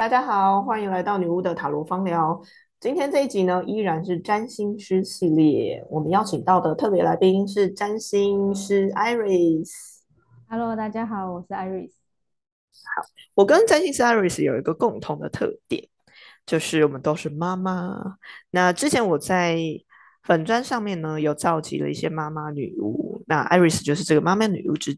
大家好，欢迎来到女巫的塔罗方疗。今天这一集呢，依然是占星师系列。我们邀请到的特别来宾是占星师 Iris。Hello，大家好，我是 Iris。好，我跟占星师 Iris 有一个共同的特点，就是我们都是妈妈。那之前我在粉砖上面呢，有召集了一些妈妈女巫，那 Iris 就是这个妈妈女巫之。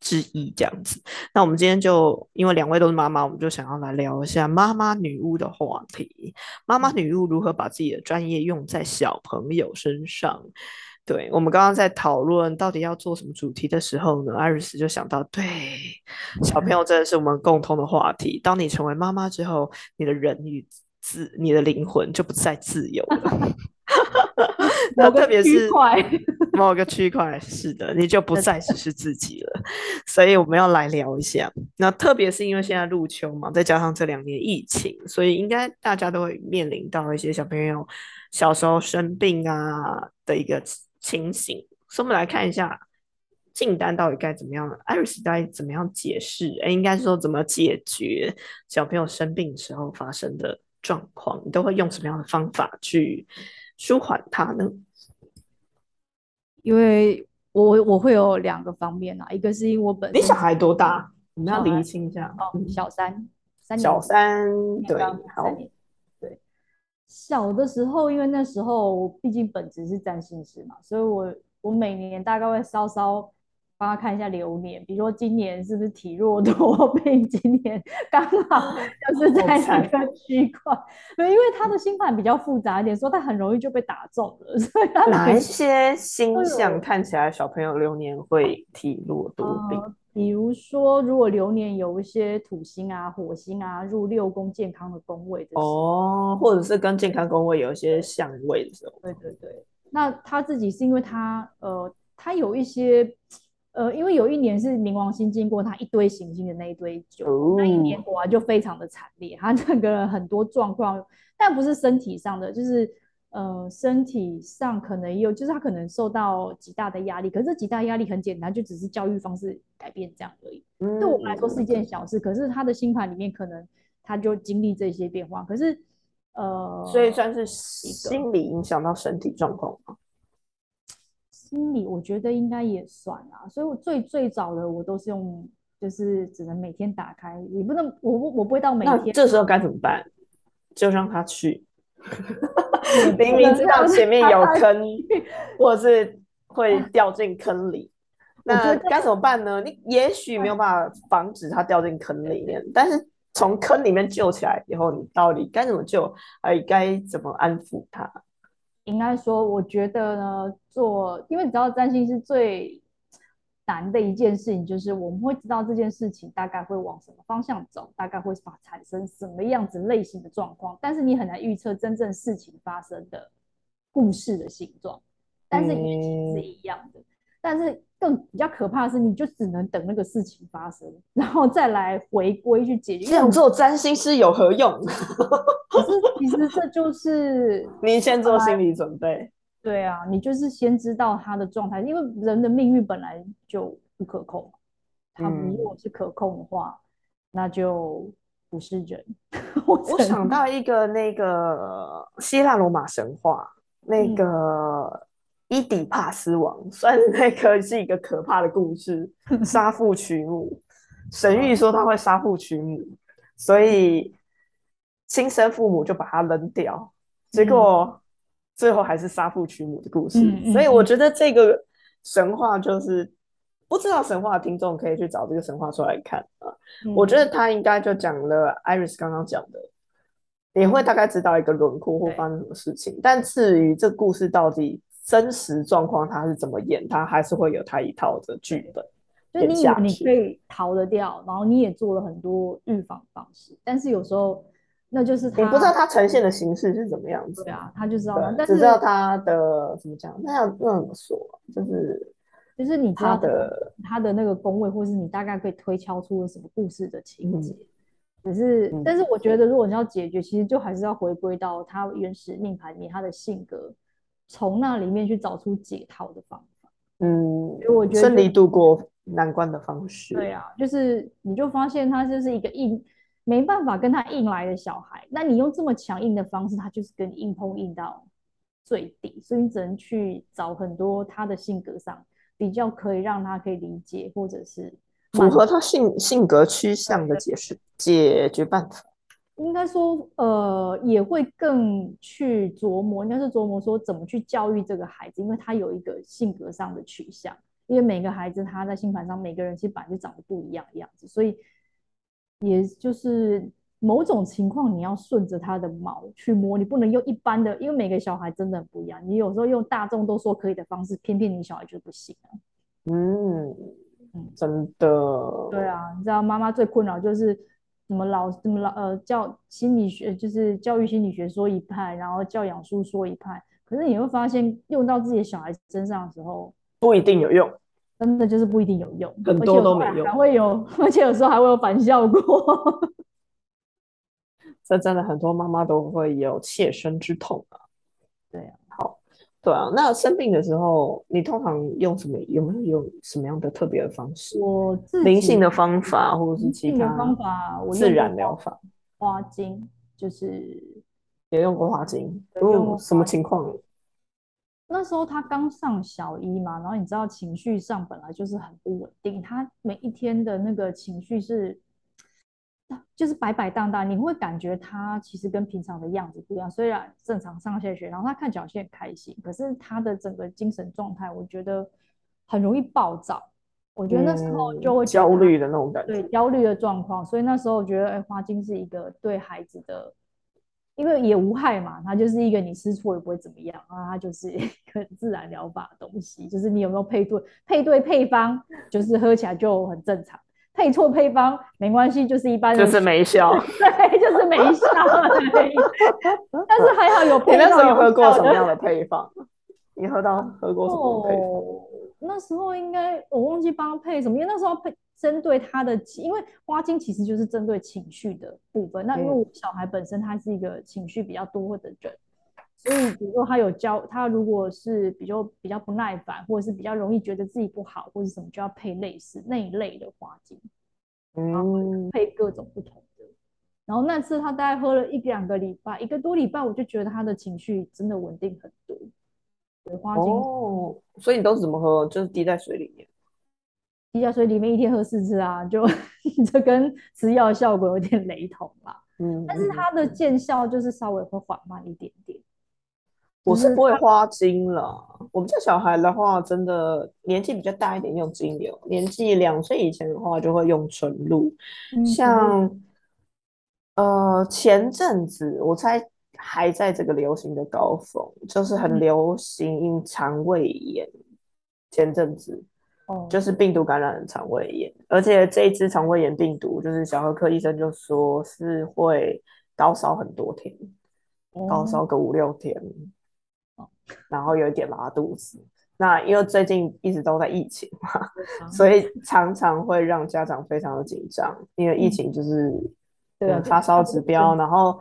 之一这样子，那我们今天就因为两位都是妈妈，我们就想要来聊一下妈妈女巫的话题。妈妈女巫如何把自己的专业用在小朋友身上？对我们刚刚在讨论到底要做什么主题的时候呢，艾瑞斯就想到，对小朋友真的是我们共同的话题。当你成为妈妈之后，你的人与自，你的灵魂就不再自由了。那特别是 某个区块，是的，你就不再只是自己了。所以我们要来聊一下。那特别是因为现在入秋嘛，再加上这两年疫情，所以应该大家都会面临到一些小朋友小时候生病啊的一个情形。所以我们来看一下进单到底该怎么样，Iris 该怎么样解释？哎，应该是说怎么解决小朋友生病时候发生的状况？你都会用什么样的方法去？舒缓它呢？因为我我会有两个方面啊，一个是因为我本你小孩多大？我们要厘清一下哦，小三，三小三对，好对。小的时候，因为那时候毕竟本职是占星师嘛，所以我我每年大概会稍稍。帮他看一下流年，比如说今年是不是体弱多病？今年刚好 就是在哪个区块？对，因为他的星盘比较复杂一点，所以他很容易就被打中了。所以他哪一些星象看起来小朋友流年会体弱多病？比如说，如果流年有一些土星啊、火星啊入六宫健康的宫位的哦，或者是跟健康宫位有一些相位的时候，对对对。那他自己是因为他呃，他有一些。呃，因为有一年是冥王星经过他一堆行星的那一堆酒，那一年果然就非常的惨烈，他整个人很多状况，但不是身体上的，就是呃身体上可能也有，就是他可能受到极大的压力，可是极大压力很简单，就只是教育方式改变这样而已，对我们来说是一件小事，可是他的星盘里面可能他就经历这些变化，可是呃，所以算是心理影响到身体状况吗？心理我觉得应该也算啊，所以我最最早的我都是用，就是只能每天打开，也不能我我不会到每天。这时候该怎么办？就让他去，明明知道前面有坑，或是会掉进坑里，那该怎么办呢？你也许没有办法防止他掉进坑里面，但是从坑里面救起来以后，你到底该怎么救？而该怎么安抚他？应该说，我觉得呢，做，因为你知道占星是最难的一件事情，就是我们会知道这件事情大概会往什么方向走，大概会发产生什么样子类型的状况，但是你很难预测真正事情发生的故事的形状，但是运气是一样的。但是更比较可怕的是，你就只能等那个事情发生，然后再来回归去解决。这样做占星师有何用？可是其实这就是 你先做心理准备。对啊，你就是先知道他的状态，因为人的命运本来就不可控。他如果是可控的话，那就不是人。我想到一个那个希腊罗马神话那个。伊底帕斯王算是那个是一个可怕的故事，杀父娶母。神谕说他会杀父娶母，所以亲生父母就把他扔掉，结果最后还是杀父娶母的故事。所以我觉得这个神话就是不知道神话的听众可以去找这个神话出来看啊。我觉得他应该就讲了艾瑞斯刚刚讲的，你会大概知道一个轮廓或发生什么事情，但至于这故事到底。真实状况他是怎么演，他还是会有他一套的剧本。就你以为你可以逃得掉，然后你也做了很多预防方式，但是有时候那就是你不知道他呈现的形式是怎么样子。对啊，他就知道，但是只知道他的怎么讲，那要那怎么说？就是就是你他的他的那个工位，或是你大概可以推敲出了什么故事的情节。只是，但是我觉得如果你要解决，其实就还是要回归到他原始命盘里面他的性格。从那里面去找出解套的方法，嗯，我觉得顺利度过难关的方式。对啊，就是你就发现他就是一个硬，没办法跟他硬来的小孩，那你用这么强硬的方式，他就是跟你硬碰硬到最底，所以你只能去找很多他的性格上比较可以让他可以理解，或者是符合他性性格趋向的解释解决办法。应该说，呃，也会更去琢磨，应该是琢磨说怎么去教育这个孩子，因为他有一个性格上的取向，因为每个孩子他在星盘上，每个人其实本来就长得不一样的样子，所以也就是某种情况你要顺着他的毛去摸，你不能用一般的，因为每个小孩真的很不一样，你有时候用大众都说可以的方式，偏偏你小孩就不行啊。嗯嗯，真的。对啊，你知道妈妈最困扰就是。怎么老什么老呃教心理学就是教育心理学说一派，然后教养书说一派，可是你会发现用到自己的小孩身上的时候，不一定有用，真的就是不一定有用，很多都没用，还会有，而且有时候还会有反效果。这真的很多妈妈都会有切身之痛啊。对啊。对啊，那生病的时候，你通常用什么？有没有用什么样的特别的方式？我自灵性的方法，或者是其他方法，自然疗法，花精就是也用过花精。嗯，什么情况？那时候他刚上小一嘛，然后你知道情绪上本来就是很不稳定，他每一天的那个情绪是。就是摆摆荡荡，你会感觉他其实跟平常的样子不一样。虽然正常上下学，然后他看起来很开心，可是他的整个精神状态，我觉得很容易暴躁。我觉得那时候就会焦虑的那种感觉，对焦虑的状况。所以那时候我觉得，哎，花精是一个对孩子的，因为也无害嘛，它就是一个你吃错也不会怎么样啊，它就是一个自然疗法的东西。就是你有没有配对配对配方，就是喝起来就很正常。配错配方没关系，就是一般就是没效，对，就是没效。但是还好有配。你那时候喝过什么样的配方？你喝到喝过什么配方？那时候应该我忘记帮他配什么，因为那时候配针对他的，因为花精其实就是针对情绪的部分。那因为我小孩本身他是一个情绪比较多的人，所以比如说他有教他，如果是比较比较不耐烦，或者是比较容易觉得自己不好，或者什么，就要配类似那一类的花精。嗯，配各种不同的。然后那次他大概喝了一两个礼拜，一个多礼拜，我就觉得他的情绪真的稳定很多。花精哦，所以你都是怎么喝？就是滴在水里面，滴在水里面，一天喝四次啊，就 这跟吃药效果有点雷同啦。嗯，但是它的见效就是稍微会缓慢一点点。我是不会花精了。我们家小孩的话，真的年纪比较大一点用精油，年纪两岁以前的话就会用纯露。像呃前阵子，我猜还在这个流行的高峰，就是很流行肠胃炎。前阵子，哦，就是病毒感染的肠胃炎，而且这一支肠胃炎病毒，就是小儿科医生就说是会高烧很多天，高烧个五六天。然后有一点拉肚子，那因为最近一直都在疫情嘛，所以常常会让家长非常的紧张，因为疫情就是对发烧指标，然后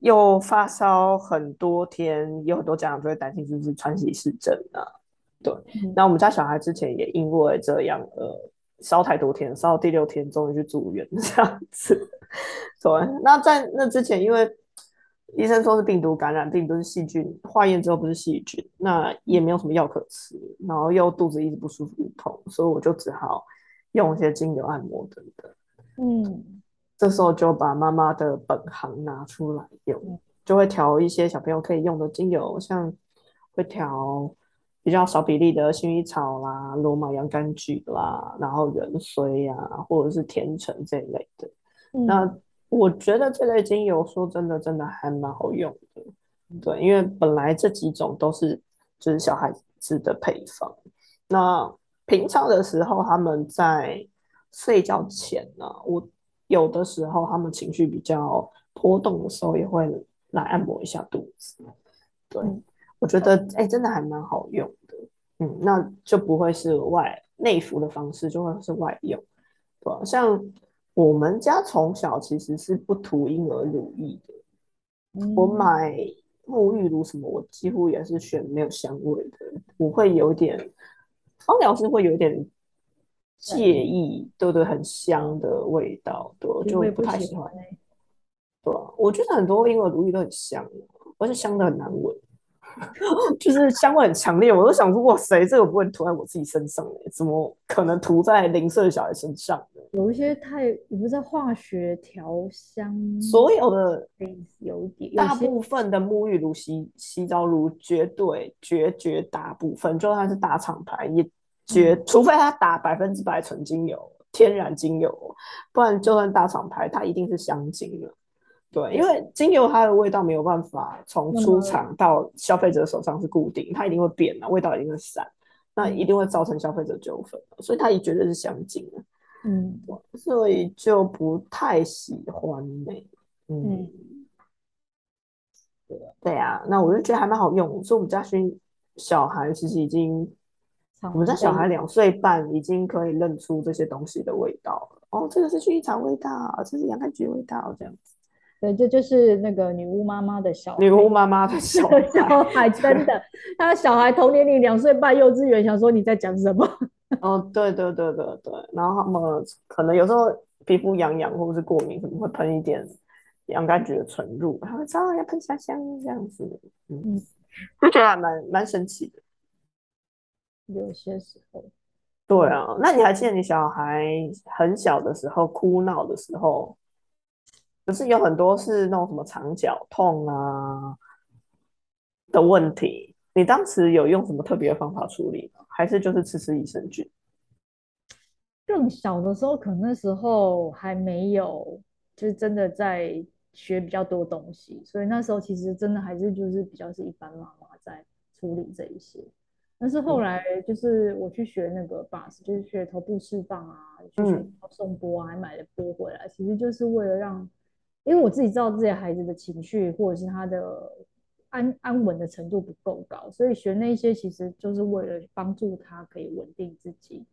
又发烧很多天，有很多家长就会担心是不是川崎市症啊？对，那我们家小孩之前也因为这样，呃，烧太多天，烧到第六天终于去住院这样子。对，那在那之前因为。医生说是病毒感染，病毒是细菌，化验之后不是细菌，那也没有什么药可吃，然后又肚子一直不舒服痛，所以我就只好用一些精油按摩等等。嗯，这时候就把妈妈的本行拿出来用，就会调一些小朋友可以用的精油，像会调比较少比例的薰衣草啦、罗马洋甘菊啦，然后人参呀，或者是甜橙这一类的。那我觉得这类精油说真的，真的还蛮好用的，对，因为本来这几种都是就是小孩子的配方。那平常的时候，他们在睡觉前呢，我有的时候他们情绪比较波动的时候，也会来按摩一下肚子。对，我觉得哎，真的还蛮好用的。嗯，那就不会是外内服的方式，就会是外用，对吧？像。我们家从小其实是不涂婴儿乳液的。我买沐浴乳什么，我几乎也是选没有香味的。我会有点，芳疗师会有点介意，对对，很香的味道，对，就不太喜欢。对啊，我觉得很多婴儿乳液都很香，而且香的很难闻。就是香味很强烈，我都想说，哇塞，这个不会涂在我自己身上哎，怎么可能涂在零岁小孩身上呢？有一些太，你不知道化学调香，所有的有点，大部分的沐浴露、洗洗澡乳，绝对绝绝大部分，就算是大厂牌，也绝，除非它打百分之百纯精油、天然精油，不然就算大厂牌，它一定是香精了。对，因为精油它的味道没有办法从出厂到消费者手上是固定，它一定会变的，味道一定会散，那一定会造成消费者纠纷，所以它也绝对是香精嗯，所以就不太喜欢呢。嗯，对对啊，那我就觉得还蛮好用，所以我们家熏小孩其实已经，我们家小孩两岁半已经可以认出这些东西的味道了。哦，这个是薰衣草味道，这是洋甘菊味道，这样子。对，这就是那个女巫妈妈的小女巫妈妈的小 小孩，真的，他小孩同年龄两岁半，幼稚园，想说你在讲什么？哦，对对对对对，然后他们可能有时候皮肤痒痒或者是过敏，可能会喷一点洋甘菊的纯露，他会说要喷香香这样子，嗯，就觉得还蛮蛮神奇的。有些时候，对啊，那你还记得你小孩很小的时候哭闹的时候？可是有很多是那种什么肠绞痛啊的问题，你当时有用什么特别的方法处理吗？还是就是吃吃益生菌？更小的时候，可能那时候还没有，就是真的在学比较多东西，所以那时候其实真的还是就是比较是一般妈妈在处理这一些。但是后来就是我去学那个 bus，就是学头部释放啊，去学送波啊，还买了波回来，其实就是为了让。因为我自己知道自己孩子的情绪或者是他的安安稳的程度不够高，所以学那些其实就是为了帮助他可以稳定自己，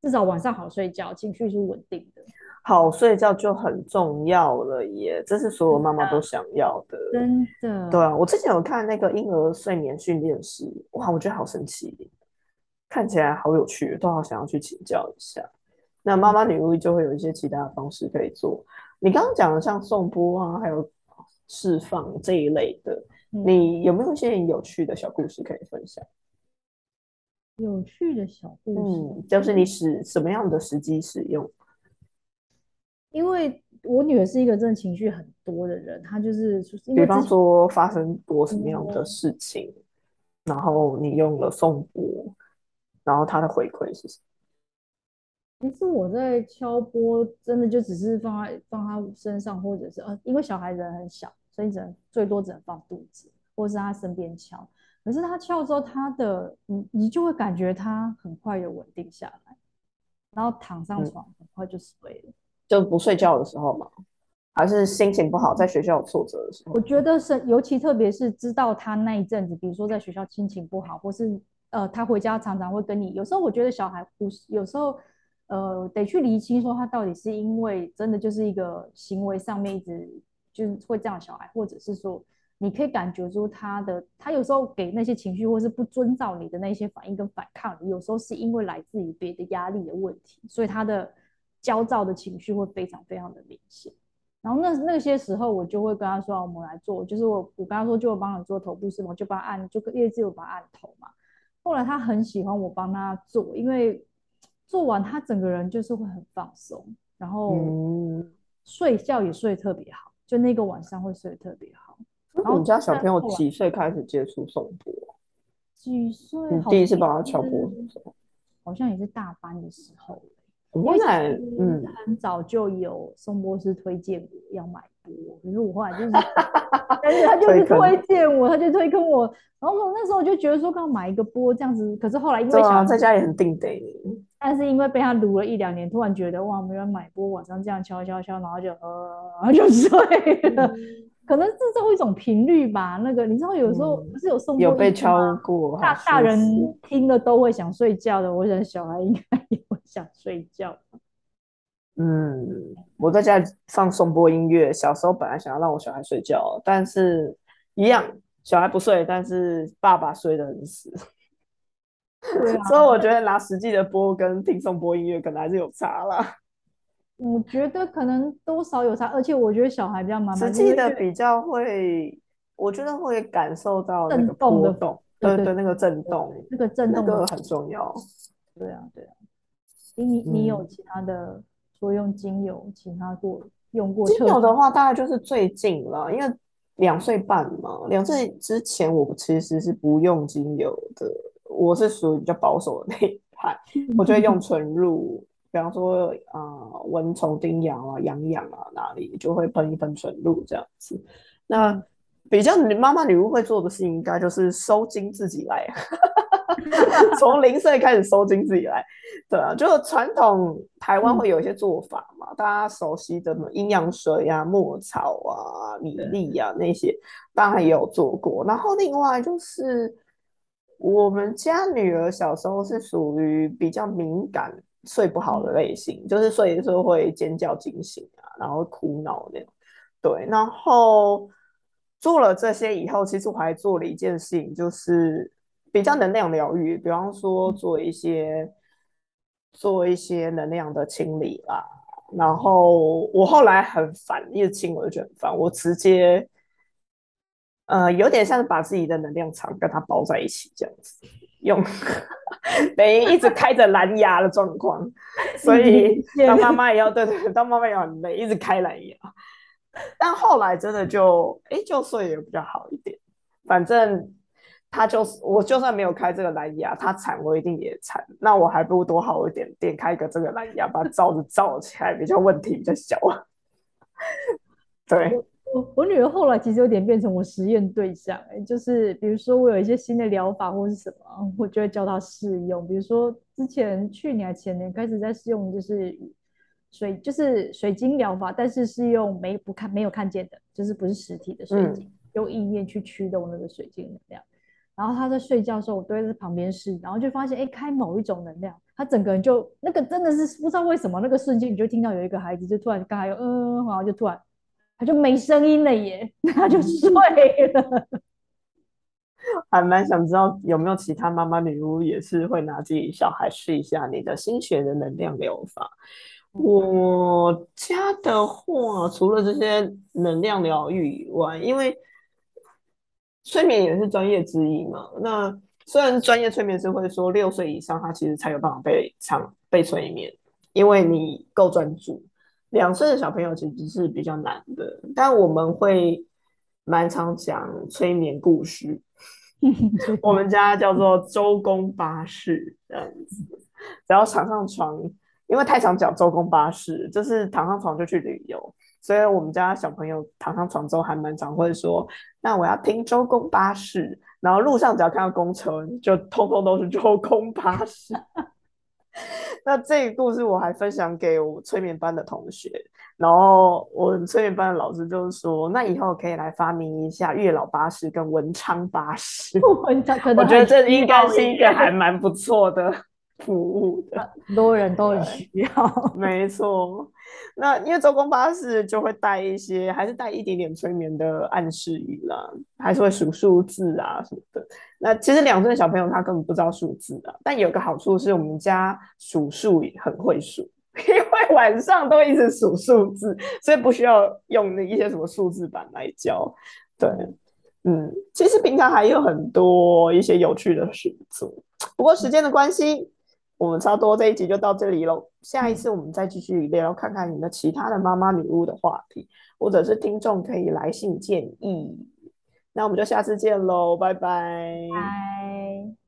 至少晚上好睡觉，情绪是稳定的。好睡觉就很重要了耶，这是所有妈妈都想要的。真的。对啊，我之前有看那个婴儿睡眠训练师，哇，我觉得好神奇，看起来好有趣，都好想要去请教一下。那妈妈女巫就会有一些其他的方式可以做。你刚刚讲的像送波啊，还有释放这一类的，你有没有一些有趣的小故事可以分享？有趣的小故事，嗯，就是你使什么样的时机使用？因为我女儿是一个真的情绪很多的人，她就是，比方说发生过什么样的事情，然后你用了送波，然后她的回馈是什么？其实我在敲波，真的就只是放在放他身上，或者是呃，因为小孩人很小，所以只能最多只能放肚子，或者是他身边敲。可是他敲之后，他的你你就会感觉他很快就稳定下来，然后躺上床很快就睡了。就不睡觉的时候嘛，还是心情不好，在学校有挫折的时候？我觉得是，尤其特别是知道他那一阵子，比如说在学校心情不好，或是呃，他回家常常会跟你。有时候我觉得小孩不是，有时候。呃，得去厘清说他到底是因为真的就是一个行为上面一直就是会这样小孩，或者是说你可以感觉出他的他有时候给那些情绪或是不遵照你的那些反应跟反抗，有时候是因为来自于别的压力的问题，所以他的焦躁的情绪会非常非常的明显。然后那那些时候我就会跟他说，我们来做，就是我我跟他说就我帮你做头部是吗？就帮按，就业绩我帮他按头嘛。后来他很喜欢我帮他做，因为。做完，他整个人就是会很放松，然后睡觉也睡特别好，就那个晚上会睡得特别好。然后你家小朋友几岁开始接触颂钵？几岁？你第一次帮他敲波？好像也是大班的时候。我在嗯，很早就有宋波师推荐我要买波，可是我后来就是，但是他就是推荐我，他就推跟我，然后我那时候就觉得说，刚买一个波这样子，可是后来因为想在家也很定得。但是因为被他撸了一两年，突然觉得哇，没人买波，晚上这样敲敲敲，然后就呃，然后就睡了。可能是这后一种频率吧。那个你知道，有时候不是有送有被敲过，大大人听了都会想睡觉的。我想小孩应该也会想睡觉。嗯，我在家放送播音乐。小时候本来想要让我小孩睡觉，但是一样，小孩不睡，但是爸爸睡得很死。所以我觉得拿实际的播跟听众播音乐可能还是有差啦。我觉得可能多少有差，而且我觉得小孩比较麻烦实际的比较会，我觉得会感受到那个波动，对对，那个震动，那个震动个很重要。对啊，对啊。你你你有其他的说用精油，其他过用过精油的话，大概就是最近了，因为两岁半嘛，两岁之前我其实是不用精油的，我是属于比较保守的那一派，我就会用纯露。比方说啊，蚊虫叮咬啊，痒痒啊，哪里就会喷一喷纯露这样子。那比较女妈妈女巫会做的事情，应该就是收精自己来，从零岁开始收精自己来。对啊，就传统台湾会有一些做法嘛，大家熟悉的什么阴阳水呀、墨草啊、米粒呀那些，当然也有做过。然后另外就是我们家女儿小时候是属于比较敏感。睡不好的类型，就是睡的时候会尖叫惊醒啊，然后哭闹那样。对，然后做了这些以后，其实我还做了一件事情，就是比较能量疗愈，比方说做一些做一些能量的清理啦。然后我后来很烦，一直清我就觉得很烦，我直接呃有点像是把自己的能量场跟它包在一起这样子。用 等于一直开着蓝牙的状况，所以当妈妈也要对对，当妈妈也很累，一直开蓝牙。但后来真的就哎，就睡也比较好一点。反正他就是我，就算没有开这个蓝牙，他惨我一定也惨。那我还不如多好一点，点开一个这个蓝牙，把罩子罩起来，比较问题比较小。对。我我女儿后来其实有点变成我实验对象，哎，就是比如说我有一些新的疗法或是什么，我就会教她试用。比如说之前去年前年开始在试用，就是水就是水晶疗法，但是是用没不看没有看见的，就是不是实体的水晶，用意念去驱动那个水晶能量。然后她在睡觉的时候，我都会在旁边试，然后就发现，哎，开某一种能量，她整个人就那个真的是不知道为什么，那个瞬间你就听到有一个孩子就突然刚才有嗯，然后就突然。他就没声音了耶，他就睡了。还蛮想知道有没有其他妈妈女巫也是会拿自己小孩试一下你的心血的能量疗法。我家的话，除了这些能量疗愈以外，因为催眠也是专业之一嘛。那虽然专业催眠师会说六岁以上他其实才有办法被唱被催眠，因为你够专注。两岁的小朋友其实是比较难的，但我们会蛮常讲催眠故事。我们家叫做周公巴士这样子，只要躺上床，因为太常讲周公巴士，就是躺上床就去旅游，所以我们家小朋友躺上床之后还蛮常会说：“那我要听周公巴士。”然后路上只要看到公车，就通通都是周公八式。那这个故事我还分享给我催眠班的同学，然后我催眠班的老师就是说，那以后可以来发明一下月老巴士跟文昌巴士。文昌，我觉得这应该是一个还蛮不错的服务的，很多人都很需要。没错。那因为周公巴士就会带一些，还是带一点点催眠的暗示语啦，还是会数数字啊什么的。那其实两岁的小朋友他根本不知道数字啊，但有个好处是我们家数数很会数，因为晚上都一直数数字，所以不需要用那一些什么数字板来教。对，嗯，其实平常还有很多一些有趣的事做，不过时间的关系。我们差不多这一集就到这里喽，下一次我们再继续聊，看看有没有其他的妈妈女巫的话题，或者是听众可以来信建议。那我们就下次见喽，拜拜。拜。